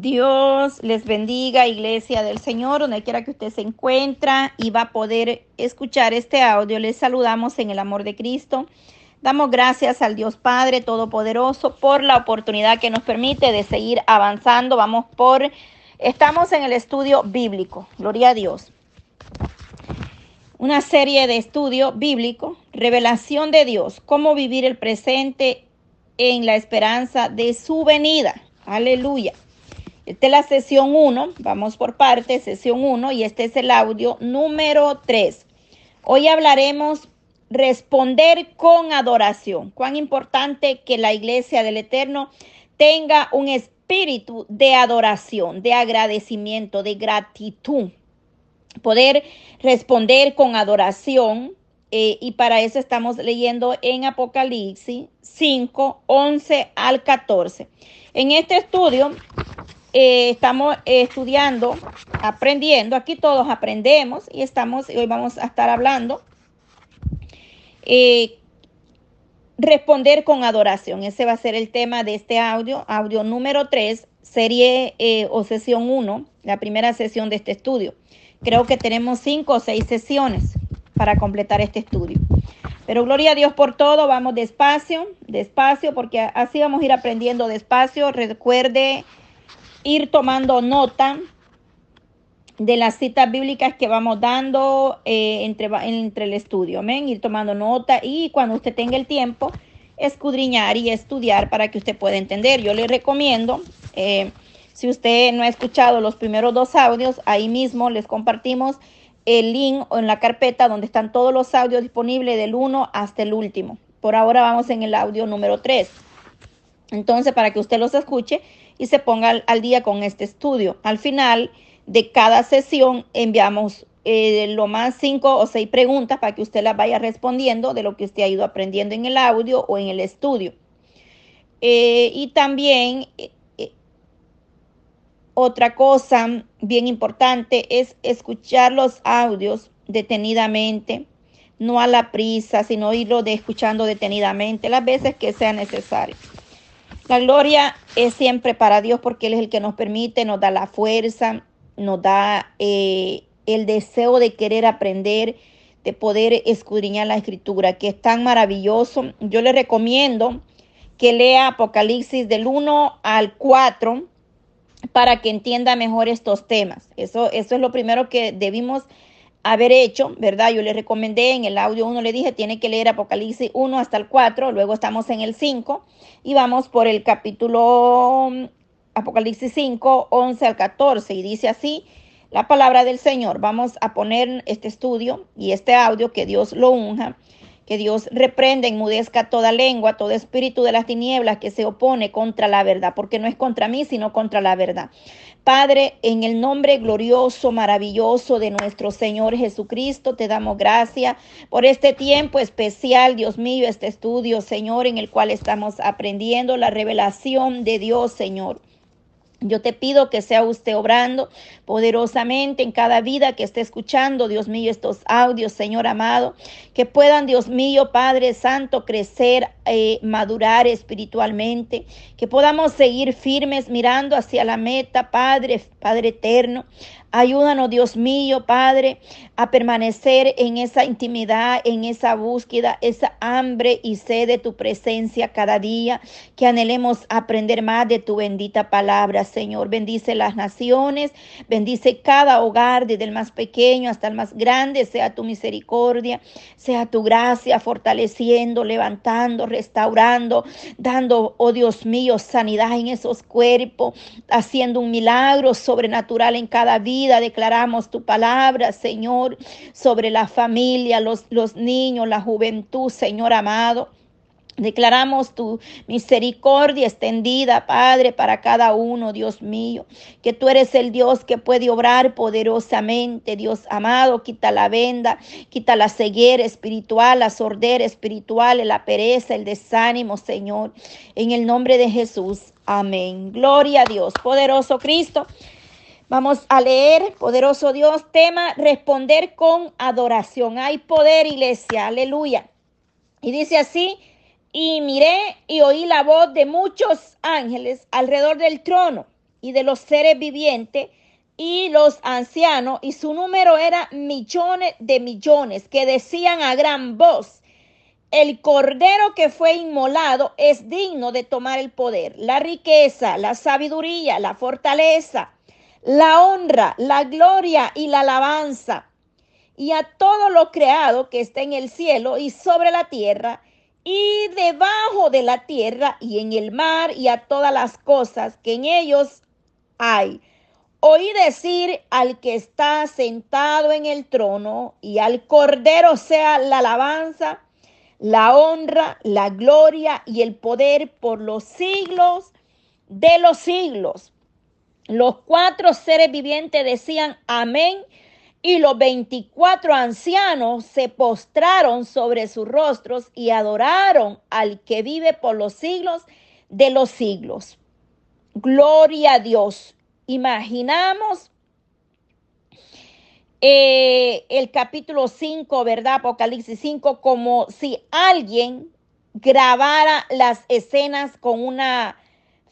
Dios les bendiga, iglesia del Señor, donde quiera que usted se encuentra y va a poder escuchar este audio. Les saludamos en el amor de Cristo. Damos gracias al Dios Padre Todopoderoso por la oportunidad que nos permite de seguir avanzando. Vamos por, estamos en el estudio bíblico. Gloria a Dios. Una serie de estudio bíblico, revelación de Dios, cómo vivir el presente en la esperanza de su venida. Aleluya. Esta es la sesión 1, vamos por parte, sesión 1, y este es el audio número 3. Hoy hablaremos responder con adoración. Cuán importante que la iglesia del Eterno tenga un espíritu de adoración, de agradecimiento, de gratitud. Poder responder con adoración. Eh, y para eso estamos leyendo en Apocalipsis 5, 11 al 14. En este estudio eh, estamos estudiando, aprendiendo, aquí todos aprendemos y estamos, hoy vamos a estar hablando, eh, responder con adoración. Ese va a ser el tema de este audio, audio número 3, serie eh, o sesión 1, la primera sesión de este estudio. Creo que tenemos cinco o seis sesiones para completar este estudio. Pero gloria a Dios por todo, vamos despacio, despacio, porque así vamos a ir aprendiendo despacio. Recuerde ir tomando nota de las citas bíblicas que vamos dando eh, entre, entre el estudio. Amén. Ir tomando nota y cuando usted tenga el tiempo, escudriñar y estudiar para que usted pueda entender. Yo le recomiendo, eh, si usted no ha escuchado los primeros dos audios, ahí mismo les compartimos el link en la carpeta donde están todos los audios disponibles del 1 hasta el último. Por ahora vamos en el audio número 3. Entonces, para que usted los escuche y se ponga al, día con este estudio. Al final de cada sesión enviamos eh, lo más cinco o seis preguntas para que usted las vaya respondiendo de lo que usted ha ido aprendiendo en el audio o en el estudio. Eh, y también eh, otra cosa bien importante es escuchar los audios detenidamente, no a la prisa, sino irlo de escuchando detenidamente las veces que sea necesario. La gloria es siempre para Dios porque Él es el que nos permite, nos da la fuerza, nos da eh, el deseo de querer aprender, de poder escudriñar la escritura, que es tan maravilloso. Yo le recomiendo que lea Apocalipsis del 1 al 4 para que entienda mejor estos temas. Eso, eso es lo primero que debimos haber hecho, ¿verdad? Yo le recomendé en el audio 1, le dije, tiene que leer Apocalipsis 1 hasta el 4, luego estamos en el 5 y vamos por el capítulo mm, Apocalipsis 5, 11 al 14 y dice así la palabra del Señor. Vamos a poner este estudio y este audio, que Dios lo unja, que Dios reprenda, enmudezca toda lengua, todo espíritu de las tinieblas que se opone contra la verdad, porque no es contra mí, sino contra la verdad. Padre, en el nombre glorioso, maravilloso de nuestro Señor Jesucristo, te damos gracias por este tiempo especial, Dios mío, este estudio, Señor, en el cual estamos aprendiendo la revelación de Dios, Señor. Yo te pido que sea usted obrando poderosamente en cada vida que esté escuchando, Dios mío, estos audios, Señor amado, que puedan, Dios mío, Padre Santo, crecer, eh, madurar espiritualmente, que podamos seguir firmes mirando hacia la meta, Padre, Padre eterno, Ayúdanos, Dios mío, Padre, a permanecer en esa intimidad, en esa búsqueda, esa hambre y sed de tu presencia cada día, que anhelemos aprender más de tu bendita palabra, Señor. Bendice las naciones, bendice cada hogar, desde el más pequeño hasta el más grande, sea tu misericordia, sea tu gracia, fortaleciendo, levantando, restaurando, dando, oh Dios mío, sanidad en esos cuerpos, haciendo un milagro sobrenatural en cada vida Declaramos tu palabra, Señor, sobre la familia, los, los niños, la juventud, Señor amado. Declaramos tu misericordia extendida, Padre, para cada uno, Dios mío, que tú eres el Dios que puede obrar poderosamente, Dios amado, quita la venda, quita la ceguera espiritual, la sordera espiritual, la pereza, el desánimo, Señor, en el nombre de Jesús. Amén. Gloria a Dios, poderoso Cristo. Vamos a leer, poderoso Dios, tema, responder con adoración. Hay poder, iglesia, aleluya. Y dice así, y miré y oí la voz de muchos ángeles alrededor del trono y de los seres vivientes y los ancianos, y su número era millones de millones, que decían a gran voz, el cordero que fue inmolado es digno de tomar el poder, la riqueza, la sabiduría, la fortaleza, la honra, la gloria y la alabanza. Y a todo lo creado que está en el cielo y sobre la tierra y debajo de la tierra y en el mar y a todas las cosas que en ellos hay Oí decir al que está sentado en el trono y al Cordero sea la alabanza, la honra, la gloria y el poder por los siglos de los siglos. Los cuatro seres vivientes decían amén y los veinticuatro ancianos se postraron sobre sus rostros y adoraron al que vive por los siglos de los siglos. Gloria a Dios imaginamos eh, el capítulo 5, ¿verdad? Apocalipsis 5, como si alguien grabara las escenas con una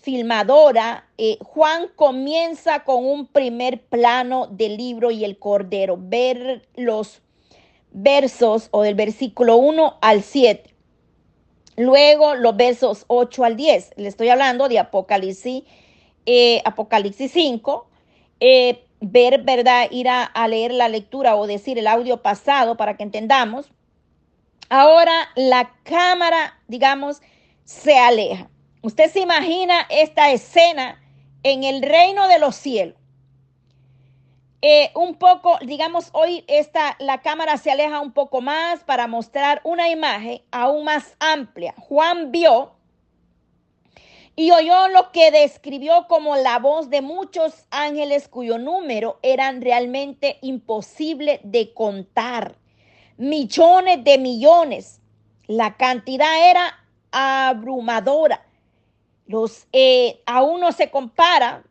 filmadora. Eh, Juan comienza con un primer plano del libro y el cordero, ver los versos o del versículo 1 al 7. Luego los versos 8 al 10. Le estoy hablando de Apocalipsis eh, Apocalipsis 5, eh, ver, ¿verdad? Ir a, a leer la lectura o decir el audio pasado para que entendamos. Ahora la cámara, digamos, se aleja. Usted se imagina esta escena en el reino de los cielos. Eh, un poco, digamos, hoy esta, la cámara se aleja un poco más para mostrar una imagen aún más amplia. Juan vio y oyó lo que describió como la voz de muchos ángeles cuyo número eran realmente imposible de contar. Millones de millones. La cantidad era abrumadora. Los, eh, aún no se compara,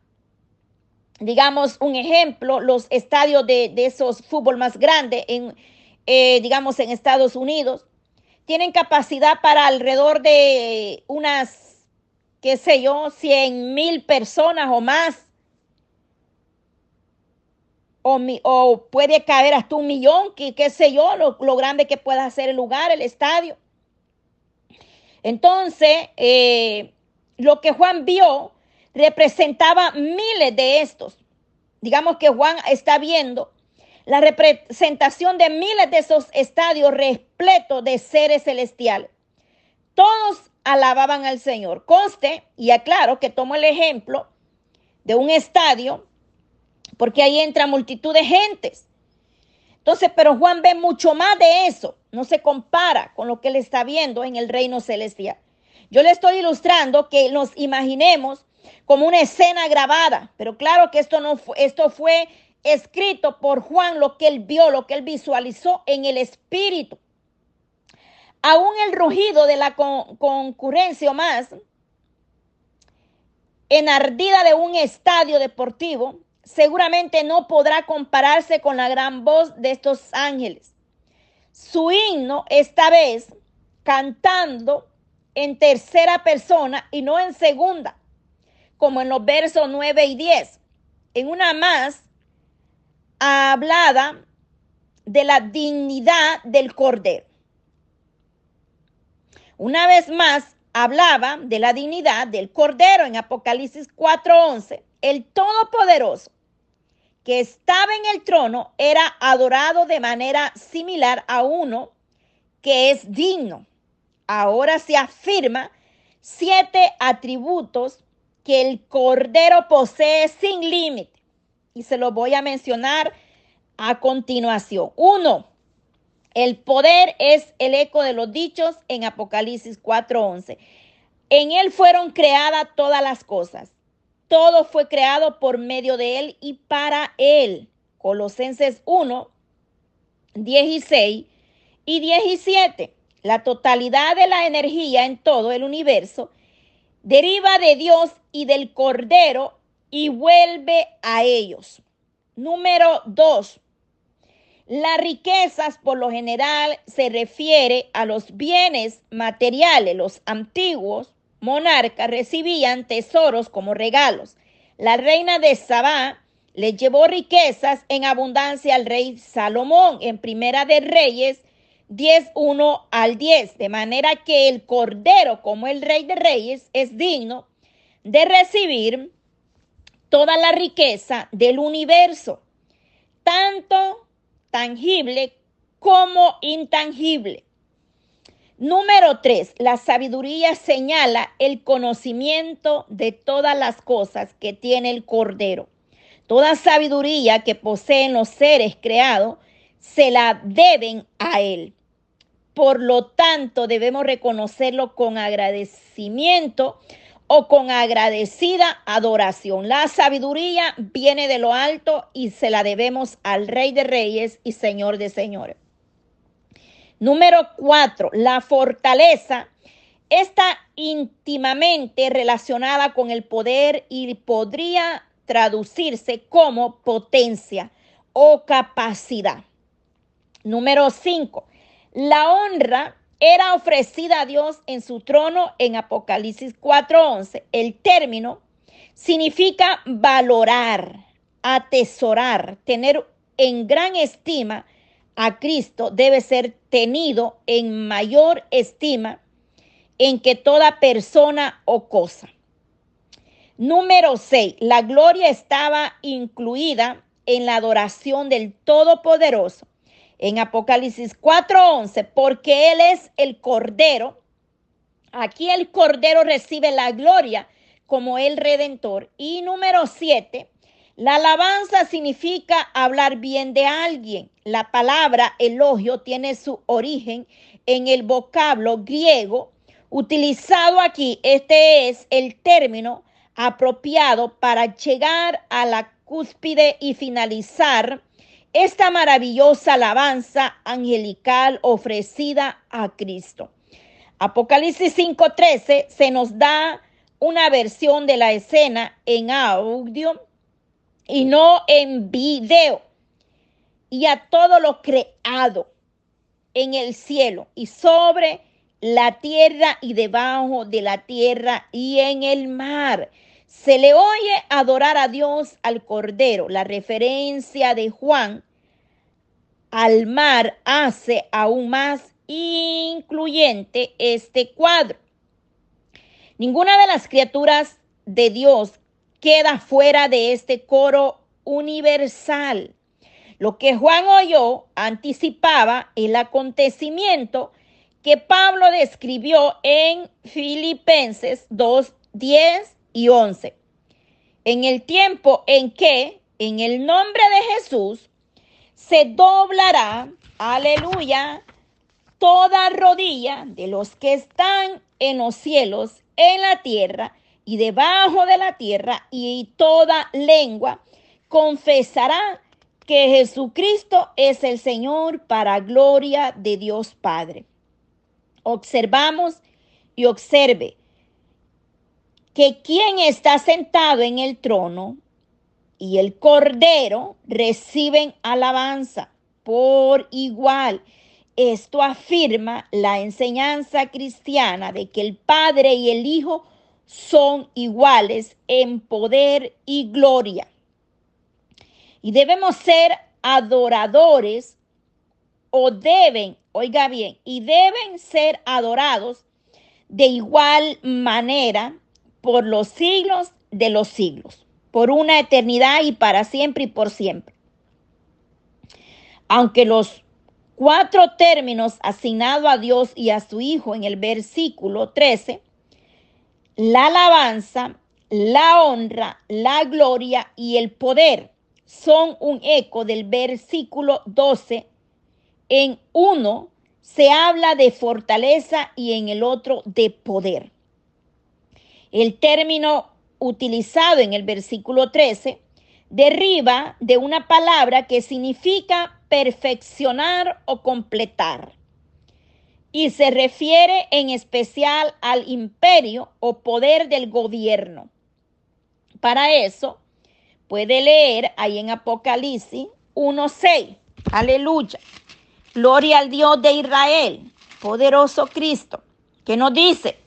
digamos, un ejemplo, los estadios de, esos fútbol más grandes, en, eh, digamos, en Estados Unidos, tienen capacidad para alrededor de unas qué sé yo, cien mil personas o más. O, o, puede caer hasta un millón, que, qué sé yo, lo, grande que pueda ser el lugar, el estadio. Entonces, eh, lo que Juan vio representaba miles de estos. Digamos que Juan está viendo la representación de miles de esos estadios repletos de seres celestiales. Todos alababan al Señor. Conste y aclaro que tomo el ejemplo de un estadio, porque ahí entra multitud de gentes. Entonces, pero Juan ve mucho más de eso, no se compara con lo que él está viendo en el reino celestial. Yo le estoy ilustrando que nos imaginemos como una escena grabada, pero claro que esto no fue, esto fue escrito por Juan, lo que él vio, lo que él visualizó en el espíritu aún el rugido de la concurrencia o más enardida de un estadio deportivo seguramente no podrá compararse con la gran voz de estos ángeles. Su himno esta vez cantando en tercera persona y no en segunda, como en los versos 9 y 10. En una más hablada de la dignidad del cordero. Una vez más, hablaba de la dignidad del Cordero en Apocalipsis 4:11. El Todopoderoso que estaba en el trono era adorado de manera similar a uno que es digno. Ahora se afirma siete atributos que el Cordero posee sin límite. Y se los voy a mencionar a continuación. Uno, el poder es el eco de los dichos en Apocalipsis 4:11. En él fueron creadas todas las cosas. Todo fue creado por medio de él y para él. Colosenses 1, 16 y 17. La totalidad de la energía en todo el universo deriva de Dios y del Cordero y vuelve a ellos. Número 2. Las riquezas por lo general se refiere a los bienes materiales. Los antiguos monarcas recibían tesoros como regalos. la reina de Sabá le llevó riquezas en abundancia al rey Salomón en Primera de Reyes 10, 1 al 10. De manera que el Cordero, como el rey de reyes, es digno de recibir toda la riqueza del universo, tanto tangible como intangible. Número 3. La sabiduría señala el conocimiento de todas las cosas que tiene el Cordero. Toda sabiduría que poseen los seres creados se la deben a Él. Por lo tanto, debemos reconocerlo con agradecimiento o con agradecida adoración. La sabiduría viene de lo alto y se la debemos al Rey de Reyes y Señor de Señores. Número cuatro, la fortaleza está íntimamente relacionada con el poder y podría traducirse como potencia o capacidad. Número 5. La honra era ofrecida a Dios en su trono en Apocalipsis 4:11. El término significa valorar, atesorar, tener en gran estima a Cristo debe ser tenido en mayor estima en que toda persona o cosa. Número 6. La gloria estaba incluida en la adoración del Todopoderoso. En Apocalipsis 4:11, porque Él es el Cordero. Aquí el Cordero recibe la gloria como el Redentor. Y número 7, la alabanza significa hablar bien de alguien. La palabra elogio tiene su origen en el vocablo griego utilizado aquí. Este es el término apropiado para llegar a la cúspide y finalizar esta maravillosa alabanza angelical ofrecida a Cristo. Apocalipsis 5:13 se nos da una versión de la escena en audio y no en video. Y a todo lo creado en el cielo y sobre la tierra y debajo de la tierra y en el mar. Se le oye adorar a Dios al Cordero. La referencia de Juan al mar hace aún más incluyente este cuadro. Ninguna de las criaturas de Dios queda fuera de este coro universal. Lo que Juan oyó anticipaba el acontecimiento que Pablo describió en Filipenses 2, 10 y 11. En el tiempo en que, en el nombre de Jesús, se doblará, aleluya, toda rodilla de los que están en los cielos, en la tierra y debajo de la tierra, y toda lengua confesará que Jesucristo es el Señor para gloria de Dios Padre. Observamos y observe que quien está sentado en el trono y el cordero reciben alabanza por igual. Esto afirma la enseñanza cristiana de que el Padre y el Hijo son iguales en poder y gloria. Y debemos ser adoradores o deben, oiga bien, y deben ser adorados de igual manera por los siglos de los siglos, por una eternidad y para siempre y por siempre. Aunque los cuatro términos asignados a Dios y a su Hijo en el versículo 13, la alabanza, la honra, la gloria y el poder son un eco del versículo 12. En uno se habla de fortaleza y en el otro de poder. El término utilizado en el versículo 13 deriva de una palabra que significa perfeccionar o completar y se refiere en especial al imperio o poder del gobierno. Para eso, puede leer ahí en Apocalipsis 1.6. Aleluya. Gloria al Dios de Israel, poderoso Cristo, que nos dice,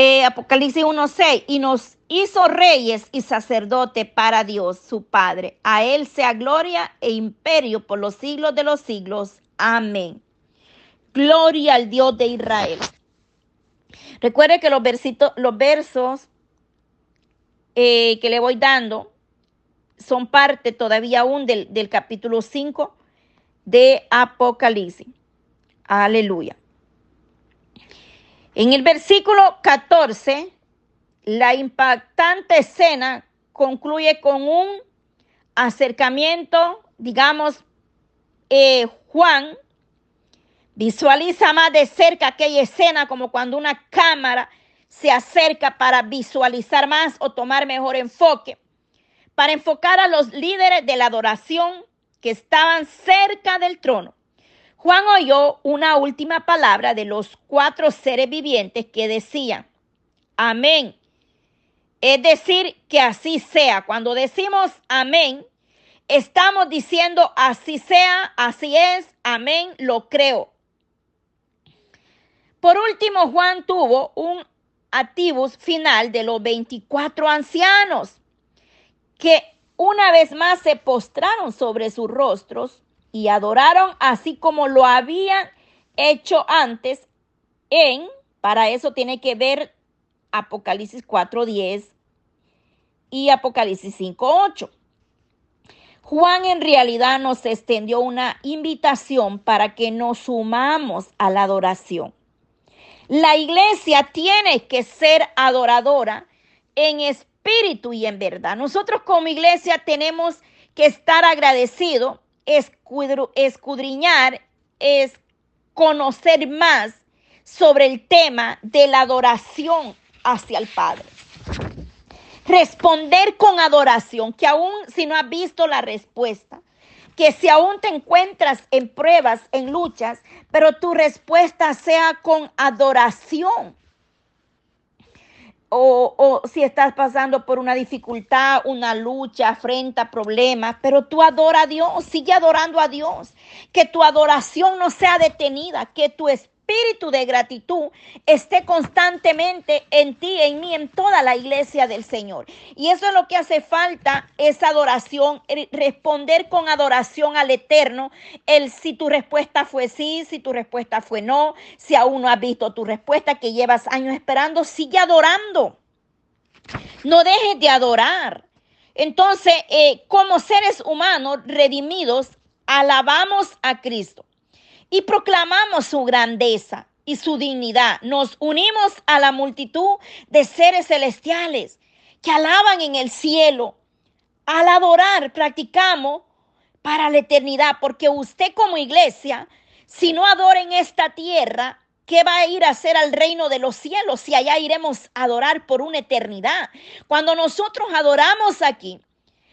eh, Apocalipsis 1.6, y nos hizo reyes y sacerdote para Dios su Padre. A Él sea gloria e imperio por los siglos de los siglos. Amén. Gloria al Dios de Israel. Recuerde que los, versitos, los versos eh, que le voy dando son parte todavía aún del, del capítulo 5 de Apocalipsis. Aleluya. En el versículo 14 la impactante escena concluye con un acercamiento, digamos, eh, Juan visualiza más de cerca aquella escena como cuando una cámara se acerca para visualizar más o tomar mejor enfoque, para enfocar a los líderes de la adoración que estaban cerca del trono. Juan oyó una última palabra de los cuatro seres vivientes que decían, amén es decir, que así sea. Cuando decimos amén, estamos diciendo así sea, así es, amén, lo creo. Por último, Juan tuvo un activus final de los 24 ancianos que una vez más se postraron sobre sus rostros y adoraron así como lo habían hecho antes en, para eso tiene que ver Apocalipsis 4.10 y Apocalipsis 5.8. Juan en realidad nos extendió una invitación para que nos sumamos a la adoración. La iglesia tiene que ser adoradora en espíritu y en verdad. Nosotros como iglesia tenemos que estar agradecidos, escudriñar, es conocer más sobre el tema de la adoración hacia el Padre. Responder con adoración, que aún si no has visto la respuesta, que si aún te encuentras en pruebas, en luchas, pero tu respuesta sea con adoración. O, si estás pasando por una dificultad, una lucha, afrenta problemas, pero tú adora a Dios, sigue adorando a Dios. Que tu adoración no sea detenida, que tu espíritu espíritu de gratitud esté constantemente en ti, en mí, en toda la iglesia del Señor. Y eso es lo que hace falta, esa adoración, responder con adoración al Eterno. El si tu respuesta fue sí, si tu respuesta fue no, si aún no has visto tu respuesta que llevas años esperando, sigue adorando. No dejes de adorar. Entonces, eh, como seres humanos redimidos, alabamos a Cristo y proclamamos su grandeza y su dignidad. Nos unimos a la multitud de seres celestiales que alaban en el cielo. Al adorar, practicamos para la eternidad, porque usted como iglesia, si no adora en esta tierra, ¿Qué va a ir a hacer al reino de los cielos si allá iremos a adorar por una eternidad? Cuando nosotros adoramos aquí,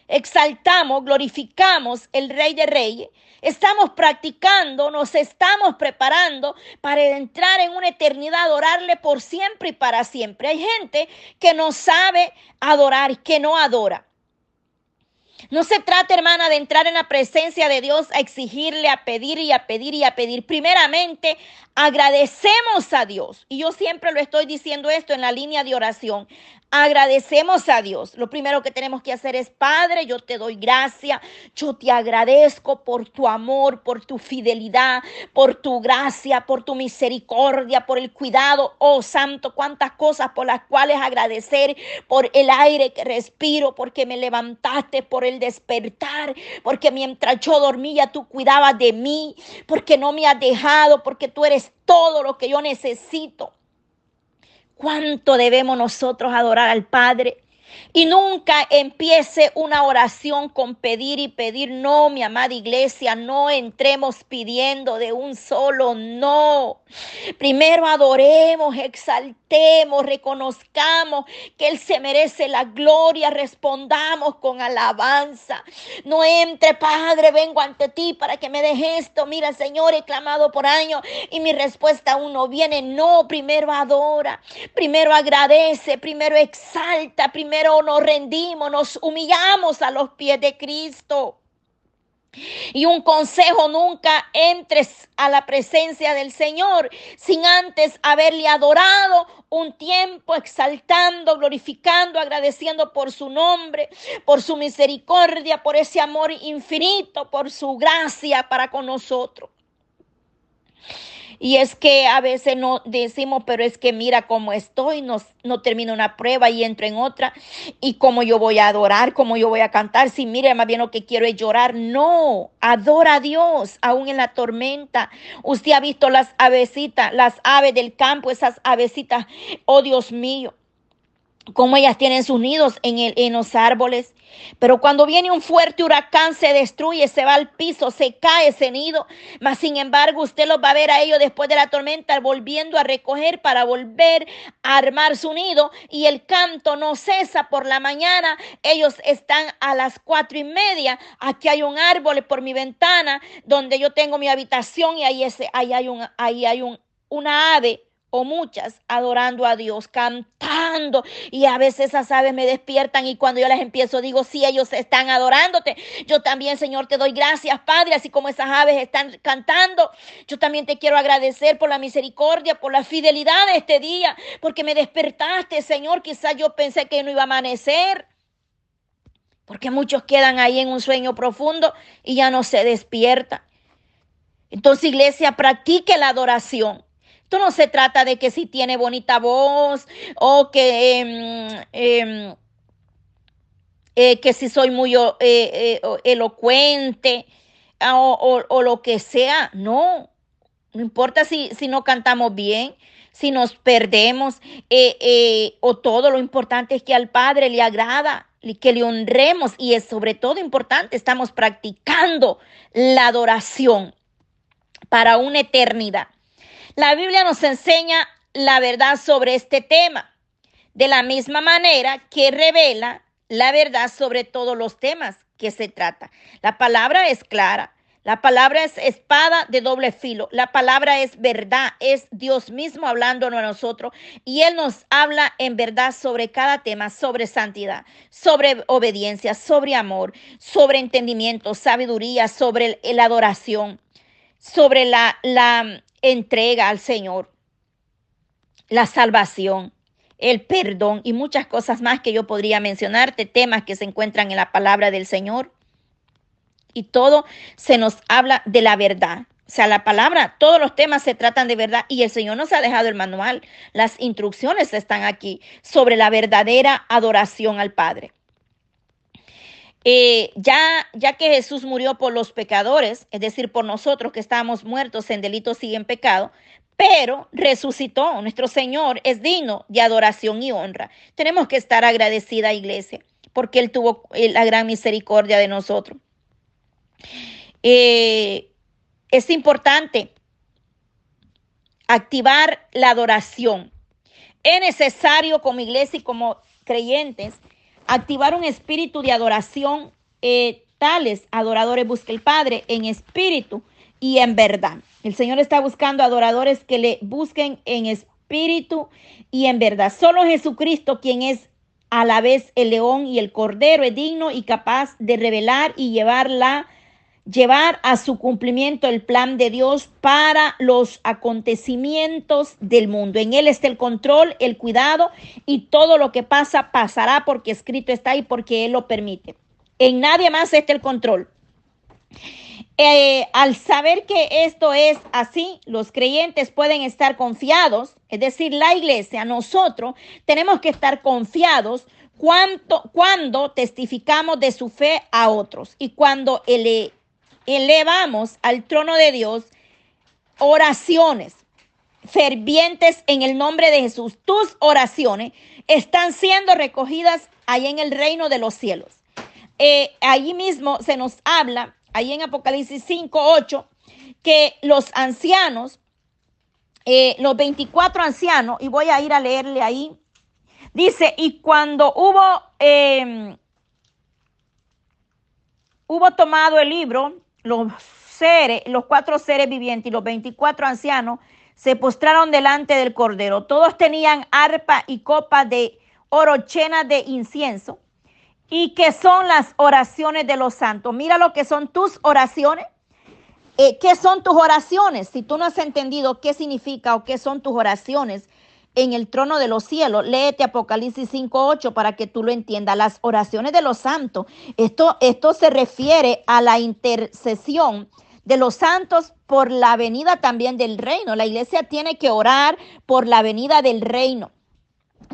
exaltamos, glorificamos el Rey de Reyes, estamos practicando, nos estamos preparando para entrar en una eternidad, adorarle por siempre y para siempre. Hay gente que no sabe adorar, que no adora. No se trata, hermana, de entrar en la presencia de Dios a exigirle, a pedir y a pedir y a pedir. Primeramente, agradecemos a Dios. Y yo siempre lo estoy diciendo esto en la línea de oración. Agradecemos a Dios. Lo primero que tenemos que hacer es, Padre, yo te doy gracia, yo te agradezco por tu amor, por tu fidelidad, por tu gracia, por tu misericordia, por el cuidado. Oh Santo, cuántas cosas por las cuales agradecer, por el aire que respiro, porque me levantaste, por el despertar, porque mientras yo dormía tú cuidabas de mí, porque no me has dejado, porque tú eres todo lo que yo necesito. ¿Cuánto debemos nosotros adorar al Padre? Y nunca empiece una oración con pedir y pedir. No, mi amada iglesia, no entremos pidiendo de un solo no. Primero adoremos, exaltemos, reconozcamos que Él se merece la gloria, respondamos con alabanza. No entre, Padre, vengo ante ti para que me dejes esto. Mira, Señor, he clamado por años y mi respuesta aún no viene. No, primero adora, primero agradece, primero exalta, primero nos rendimos, nos humillamos a los pies de Cristo. Y un consejo, nunca entres a la presencia del Señor sin antes haberle adorado un tiempo, exaltando, glorificando, agradeciendo por su nombre, por su misericordia, por ese amor infinito, por su gracia para con nosotros. Y es que a veces no decimos, pero es que mira cómo estoy, no, no termino una prueba y entro en otra. Y cómo yo voy a adorar, cómo yo voy a cantar. Si mire, más bien lo que quiero es llorar. No, adora a Dios, aún en la tormenta. Usted ha visto las avesitas, las aves del campo, esas avesitas, oh Dios mío como ellas tienen sus nidos en, el, en los árboles. Pero cuando viene un fuerte huracán, se destruye, se va al piso, se cae ese nido. Mas sin embargo, usted los va a ver a ellos después de la tormenta volviendo a recoger para volver a armar su nido. Y el canto no cesa por la mañana. Ellos están a las cuatro y media. Aquí hay un árbol por mi ventana donde yo tengo mi habitación y ahí, ese, ahí hay, un, ahí hay un, una ave muchas adorando a Dios, cantando. Y a veces esas aves me despiertan y cuando yo las empiezo digo, si ellos están adorándote, yo también, Señor, te doy gracias, Padre, así como esas aves están cantando. Yo también te quiero agradecer por la misericordia, por la fidelidad de este día, porque me despertaste, Señor. Quizás yo pensé que no iba a amanecer. Porque muchos quedan ahí en un sueño profundo y ya no se despierta. Entonces, iglesia, practique la adoración. Esto no se trata de que si tiene bonita voz o que, em, em, eh, que si soy muy eh, eh, elocuente ah, o, lo que sea. No, no importa si, si no cantamos bien, si nos perdemos o todo. Lo importante es que al Padre le agrada que le honremos y es sobre todo importante, estamos practicando la adoración para una eternidad. La Biblia nos enseña la verdad sobre este tema, de la misma manera que revela la verdad sobre todos los temas que se trata. La palabra es clara, la palabra es espada de doble filo, la palabra es verdad, es Dios mismo hablándonos a nosotros y Él nos habla en verdad sobre cada tema, sobre santidad, sobre obediencia, sobre amor, sobre entendimiento, sabiduría, sobre la adoración, sobre la, la entrega al Señor, la salvación, el perdón y muchas cosas más que yo podría mencionarte, temas que se encuentran en la palabra del Señor. Y todo se nos habla de la verdad. O sea, la palabra, todos los temas se tratan de verdad y el Señor nos ha dejado el manual. Las instrucciones están aquí sobre la verdadera adoración al Padre. Eh, ya, ya que Jesús murió por los pecadores, es decir, por nosotros que estábamos muertos en delitos y en pecado, pero resucitó. Nuestro Señor es digno de adoración y honra. Tenemos que estar agradecida, iglesia, porque Él tuvo eh, la gran misericordia de nosotros. Eh, es importante activar la adoración. Es necesario como iglesia y como creyentes activar un espíritu de adoración. Eh, tales adoradores busca el Padre en espíritu y en verdad. El Señor está buscando adoradores que le busquen en espíritu y en verdad. Solo Jesucristo, quien es a la vez el león y el cordero, es digno y capaz de revelar y llevar la llevar a su cumplimiento el plan de Dios para los acontecimientos del mundo. En Él está el control, el cuidado y todo lo que pasa pasará porque escrito está ahí porque Él lo permite. En nadie más está el control. Eh, al saber que esto es así, los creyentes pueden estar confiados, es decir, la iglesia, nosotros tenemos que estar confiados cuando, cuando testificamos de su fe a otros y cuando el, elevamos al trono de Dios oraciones fervientes en el nombre de Jesús. Tus oraciones están siendo recogidas ahí en el reino de los cielos. Eh, allí mismo se nos habla, ahí en Apocalipsis 5, 8, que los ancianos, eh, los 24 ancianos, y voy a ir a leerle ahí, dice, y cuando hubo, em, hubo tomado el libro, los seres, los cuatro seres vivientes y los 24 ancianos se postraron delante del Cordero. Todos tenían arpa y copa de oro llena de incienso ¿Y qué son las oraciones de los santos? Mira lo que son tus oraciones. Eh, ¿Qué son tus oraciones? Si tú no has entendido qué significa o qué son tus oraciones en el trono de los cielos, léete Apocalipsis 5.8 para que tú lo entiendas. Las oraciones de los santos. Esto, esto se refiere a la intercesión de los santos por la venida también del reino. La iglesia tiene que orar por la venida del reino.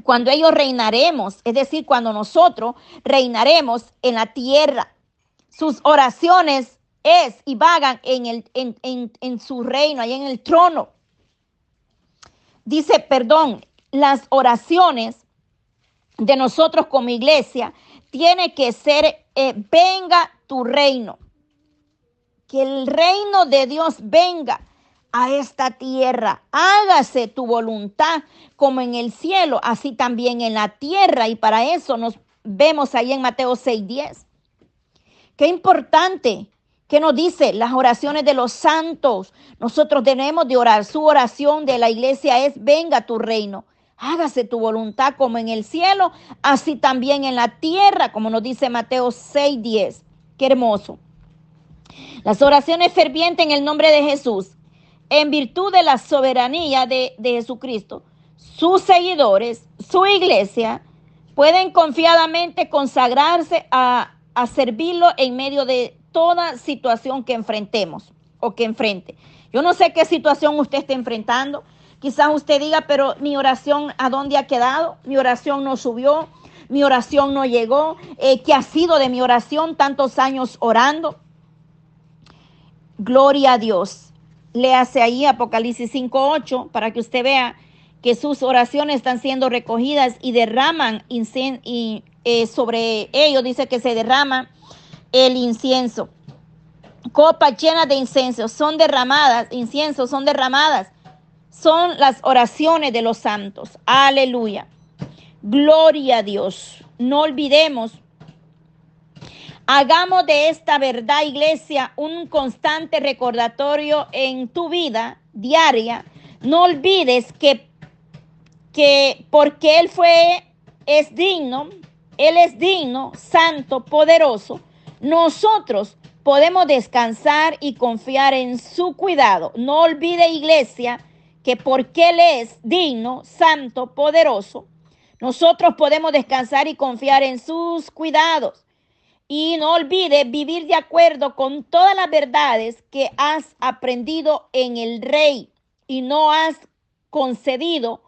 Cuando ellos reinaremos, es decir, cuando nosotros reinaremos en la tierra, sus oraciones es y vagan en, el, en, su reino, ahí en el trono. Dice, perdón, las oraciones de nosotros como iglesia tiene que ser, eh, venga tu reino que el reino de Dios venga a esta tierra. Hágase tu voluntad como en el cielo, así también en la tierra. Y para eso nos vemos ahí en Mateo 6:10. Qué importante que nos dice las oraciones de los santos. Nosotros tenemos de orar. Su oración de la iglesia es, venga tu reino. Hágase tu voluntad como en el cielo, así también en la tierra, como nos dice Mateo 6:10. Qué hermoso. Las oraciones fervientes en el nombre de Jesús, en virtud de la soberanía de, Jesucristo, sus seguidores, su iglesia, pueden confiadamente consagrarse a, a servirlo en medio de toda situación que enfrentemos o que enfrente. Yo no sé qué situación usted está enfrentando. Quizás usted diga, pero mi oración, ¿a dónde ha quedado? Mi oración no subió, mi oración no llegó. Eh, ¿Qué ha sido de mi oración tantos años orando? Gloria a Dios. Léase ahí Apocalipsis 5.8 para que usted vea que sus oraciones están siendo recogidas y derraman y, eh, sobre ellos, dice que se derrama el incienso. Copas llenas de incienso son derramadas, incienso son derramadas. Son las oraciones de los santos. Aleluya. Gloria a Dios. No olvidemos Hagamos de esta verdad, iglesia, un constante recordatorio en tu vida diaria. No olvides que, que porque Él fue, es digno, Él es digno, santo, poderoso, nosotros podemos descansar y confiar en su cuidado. No olvide, iglesia, que porque Él es digno, santo, poderoso, nosotros podemos descansar y confiar en sus cuidados. Y no olvides vivir de acuerdo con todas las verdades que has aprendido en el rey y no has concedido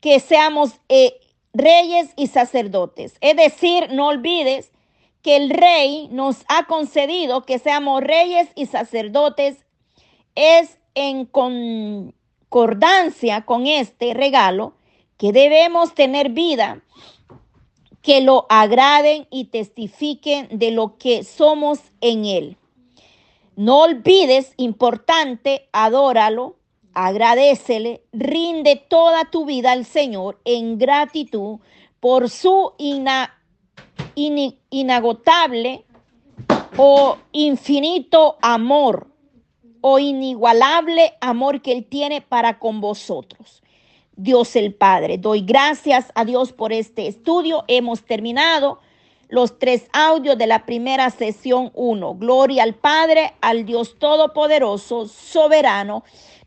que seamos eh, reyes y sacerdotes. Es decir, no olvides que el rey nos ha concedido que seamos reyes y sacerdotes. Es en concordancia con este regalo que debemos tener vida que lo agraden y testifiquen de lo que somos en Él. No olvides, importante, adóralo, agradecele, rinde toda tu vida al Señor en gratitud por su inagotable o infinito amor o inigualable amor que Él tiene para con vosotros. Dios el Padre. Doy gracias a Dios por este estudio. Hemos terminado los tres audios de la primera sesión 1. Gloria al Padre, al Dios Todopoderoso, soberano,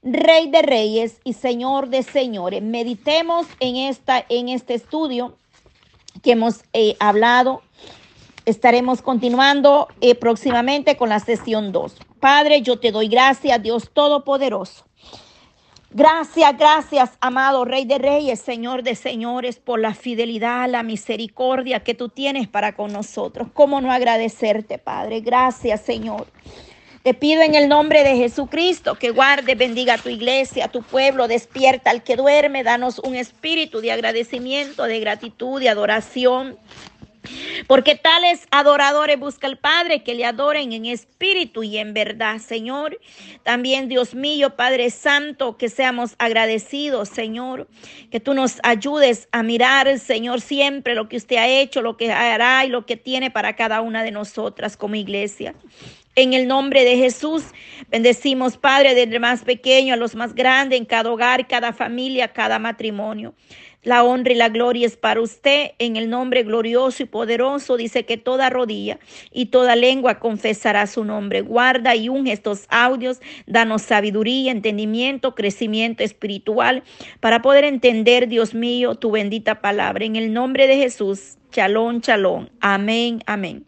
Rey de Reyes y Señor de Señores. Meditemos en, esta, en este estudio que hemos eh, hablado. Estaremos continuando eh, próximamente con la sesión 2. Padre, yo te doy gracias, Dios Todopoderoso. Gracias, gracias, amado Rey de Reyes, Señor de Señores, por la fidelidad, la misericordia que tú tienes para con nosotros. ¿Cómo no agradecerte, Padre? Gracias, Señor. Te pido en el nombre de Jesucristo que guarde, bendiga a tu iglesia, a tu pueblo, despierta al que duerme, danos un espíritu de agradecimiento, de gratitud, de adoración. Porque tales adoradores busca el Padre que le adoren en espíritu y en verdad, Señor. También, Dios mío, Padre Santo, que seamos agradecidos, Señor. Que tú nos ayudes a mirar, Señor, siempre lo que usted ha hecho, lo que hará y lo que tiene para cada una de nosotras como iglesia. En el nombre de Jesús, bendecimos, Padre, desde más pequeño a los más grandes, en cada hogar, cada familia, cada matrimonio. La honra y la gloria es para usted en el nombre glorioso y poderoso. Dice que toda rodilla y toda lengua confesará su nombre. Guarda y unge estos audios. Danos sabiduría, entendimiento, crecimiento espiritual para poder entender, Dios mío, tu bendita palabra. En el nombre de Jesús. Chalón, chalón. Amén, amén.